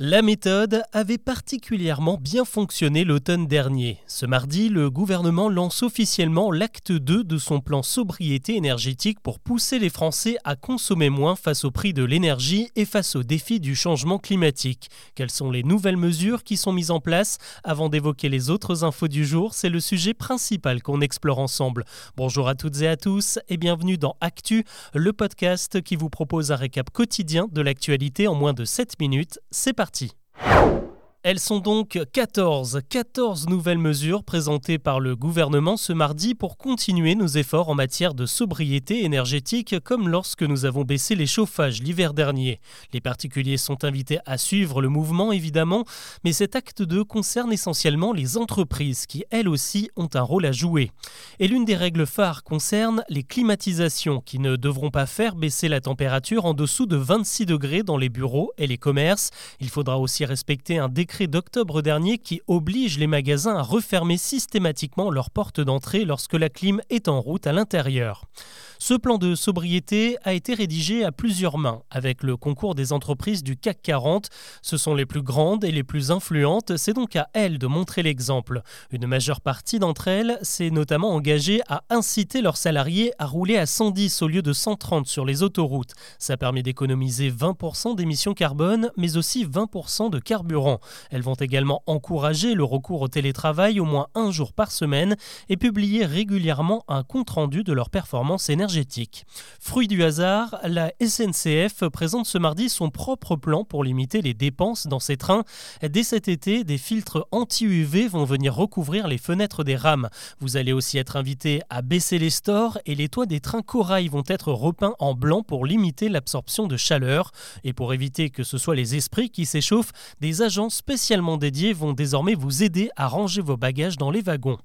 La méthode avait particulièrement bien fonctionné l'automne dernier. Ce mardi, le gouvernement lance officiellement l'acte 2 de son plan sobriété énergétique pour pousser les Français à consommer moins face au prix de l'énergie et face aux défis du changement climatique. Quelles sont les nouvelles mesures qui sont mises en place? Avant d'évoquer les autres infos du jour, c'est le sujet principal qu'on explore ensemble. Bonjour à toutes et à tous et bienvenue dans Actu, le podcast qui vous propose un récap quotidien de l'actualité en moins de 7 minutes. C'est parti parti elles sont donc 14, 14 nouvelles mesures présentées par le gouvernement ce mardi pour continuer nos efforts en matière de sobriété énergétique comme lorsque nous avons baissé les chauffages l'hiver dernier. Les particuliers sont invités à suivre le mouvement évidemment, mais cet acte 2 concerne essentiellement les entreprises qui elles aussi ont un rôle à jouer. Et l'une des règles phares concerne les climatisations qui ne devront pas faire baisser la température en dessous de 26 degrés dans les bureaux et les commerces. Il faudra aussi respecter un décret d'octobre dernier qui oblige les magasins à refermer systématiquement leurs portes d'entrée lorsque la clim est en route à l'intérieur. Ce plan de sobriété a été rédigé à plusieurs mains avec le concours des entreprises du CAC 40. Ce sont les plus grandes et les plus influentes, c'est donc à elles de montrer l'exemple. Une majeure partie d'entre elles s'est notamment engagée à inciter leurs salariés à rouler à 110 au lieu de 130 sur les autoroutes. Ça permet d'économiser 20% d'émissions carbone, mais aussi 20% de carburant. Elles vont également encourager le recours au télétravail au moins un jour par semaine et publier régulièrement un compte-rendu de leur performance énergétique. Fruit du hasard, la SNCF présente ce mardi son propre plan pour limiter les dépenses dans ses trains. Dès cet été, des filtres anti-UV vont venir recouvrir les fenêtres des rames. Vous allez aussi être invité à baisser les stores et les toits des trains corail vont être repeints en blanc pour limiter l'absorption de chaleur. Et pour éviter que ce soit les esprits qui s'échauffent, des agents spécialisés spécialement dédiés vont désormais vous aider à ranger vos bagages dans les wagons.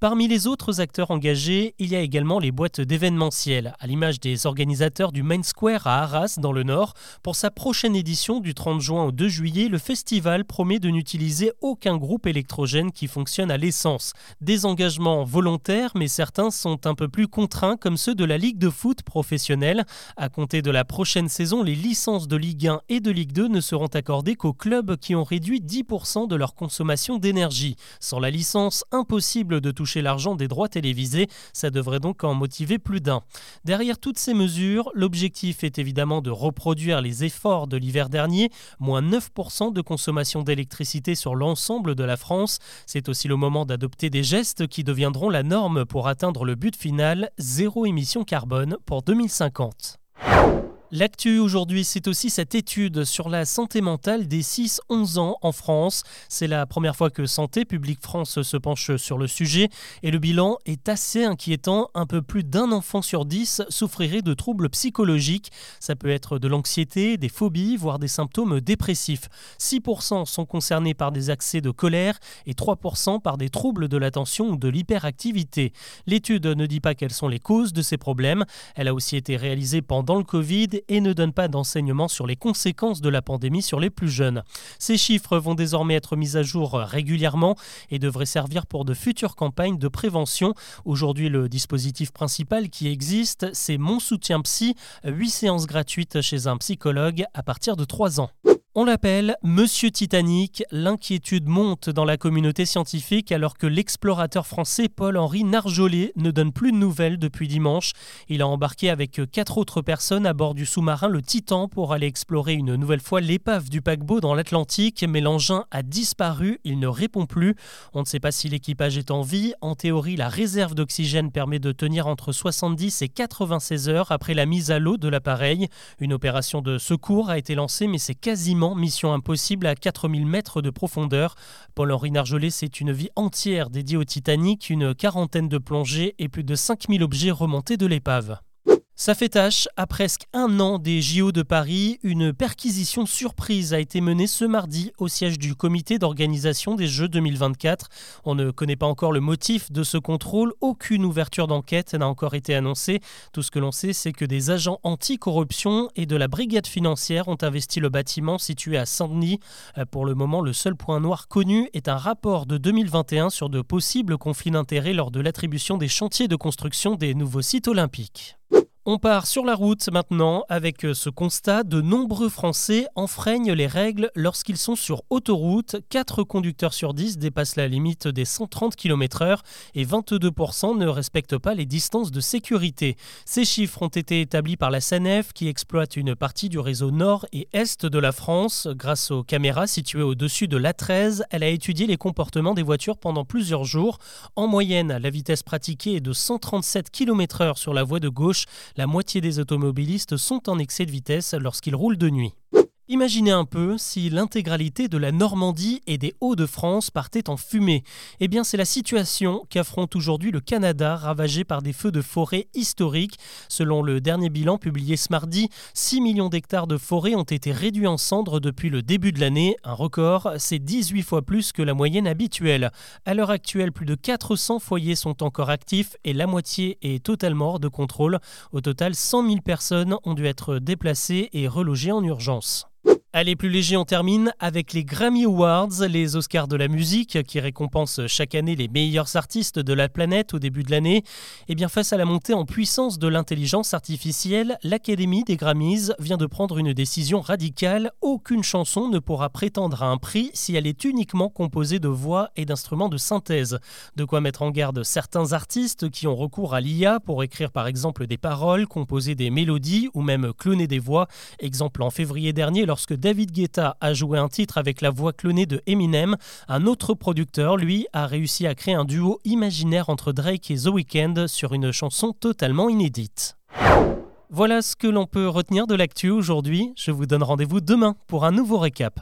Parmi les autres acteurs engagés, il y a également les boîtes d'événementiel, à l'image des organisateurs du Main Square à Arras dans le Nord. Pour sa prochaine édition du 30 juin au 2 juillet, le festival promet de n'utiliser aucun groupe électrogène qui fonctionne à l'essence. Des engagements volontaires, mais certains sont un peu plus contraints, comme ceux de la Ligue de foot professionnelle. À compter de la prochaine saison, les licences de Ligue 1 et de Ligue 2 ne seront accordées qu'aux clubs qui ont réduit 10% de leur consommation d'énergie. Sans la licence, impossible de toucher l'argent des droits télévisés, ça devrait donc en motiver plus d'un. Derrière toutes ces mesures, l'objectif est évidemment de reproduire les efforts de l'hiver dernier, moins 9% de consommation d'électricité sur l'ensemble de la France. C'est aussi le moment d'adopter des gestes qui deviendront la norme pour atteindre le but final, zéro émission carbone pour 2050. L'actu aujourd'hui, c'est aussi cette étude sur la santé mentale des 6-11 ans en France. C'est la première fois que Santé publique France se penche sur le sujet et le bilan est assez inquiétant. Un peu plus d'un enfant sur dix souffrirait de troubles psychologiques. Ça peut être de l'anxiété, des phobies, voire des symptômes dépressifs. 6% sont concernés par des accès de colère et 3% par des troubles de l'attention ou de l'hyperactivité. L'étude ne dit pas quelles sont les causes de ces problèmes. Elle a aussi été réalisée pendant le Covid et ne donne pas d'enseignement sur les conséquences de la pandémie sur les plus jeunes. Ces chiffres vont désormais être mis à jour régulièrement et devraient servir pour de futures campagnes de prévention. Aujourd'hui, le dispositif principal qui existe, c'est Mon soutien psy, 8 séances gratuites chez un psychologue à partir de 3 ans. On l'appelle Monsieur Titanic. L'inquiétude monte dans la communauté scientifique alors que l'explorateur français Paul-Henri Narjolet ne donne plus de nouvelles depuis dimanche. Il a embarqué avec quatre autres personnes à bord du sous-marin le Titan pour aller explorer une nouvelle fois l'épave du paquebot dans l'Atlantique, mais l'engin a disparu, il ne répond plus. On ne sait pas si l'équipage est en vie. En théorie, la réserve d'oxygène permet de tenir entre 70 et 96 heures après la mise à l'eau de l'appareil. Une opération de secours a été lancée, mais c'est quasiment mission impossible à 4000 mètres de profondeur. Paul-Henri Narjolet, c'est une vie entière dédiée au Titanic, une quarantaine de plongées et plus de 5000 objets remontés de l'épave. Ça fait tâche. À presque un an des JO de Paris, une perquisition surprise a été menée ce mardi au siège du comité d'organisation des Jeux 2024. On ne connaît pas encore le motif de ce contrôle. Aucune ouverture d'enquête n'a encore été annoncée. Tout ce que l'on sait, c'est que des agents anti-corruption et de la brigade financière ont investi le bâtiment situé à Saint-Denis. Euh, pour le moment, le seul point noir connu est un rapport de 2021 sur de possibles conflits d'intérêts lors de l'attribution des chantiers de construction des nouveaux sites olympiques. On part sur la route maintenant avec euh, ce constat de nombreux Français enfreignent les règles lorsqu'ils sont sur autoroute. 4 conducteurs sur 10 dépassent la limite des 130 km/h et 22% ne respectent pas les distances de sécurité. Ces chiffres ont été établis par la SANEF qui exploite une partie du réseau nord et est de la France. Grâce aux caméras situées au-dessus de l'A13, elle a étudié les comportements des voitures pendant plusieurs jours. En moyenne, la vitesse pratiquée est de 137 km/h sur la voie de gauche la moitié des automobilistes sont en excès de vitesse lorsqu'ils roulent de nuit. Imaginez un peu si l'intégralité de la Normandie et des Hauts-de-France partait en fumée. Eh bien, c'est la situation qu'affronte aujourd'hui le Canada, ravagé par des feux de forêt historiques. Selon le dernier bilan publié ce mardi, 6 millions d'hectares de forêt ont été réduits en cendres depuis le début de l'année. Un record, c'est 18 fois plus que la moyenne habituelle. À l'heure actuelle, plus de 400 foyers sont encore actifs et la moitié est totalement hors de contrôle. Au total, 100 000 personnes ont dû être déplacées et relogées en urgence. Allez, plus léger, on termine avec les Grammy Awards, les Oscars de la musique qui récompensent chaque année les meilleurs artistes de la planète au début de l'année. Et eh bien, face à la montée en puissance de l'intelligence artificielle, l'Académie des Grammys vient de prendre une décision radicale. Aucune chanson ne pourra prétendre à un prix si elle est uniquement composée de voix et d'instruments de synthèse. De quoi mettre en garde certains artistes qui ont recours à l'IA pour écrire par exemple des paroles, composer des mélodies ou même cloner des voix. Exemple en février dernier lorsque David Guetta a joué un titre avec la voix clonée de Eminem, un autre producteur, lui, a réussi à créer un duo imaginaire entre Drake et The Weeknd sur une chanson totalement inédite. Voilà ce que l'on peut retenir de l'actu aujourd'hui. Je vous donne rendez-vous demain pour un nouveau récap.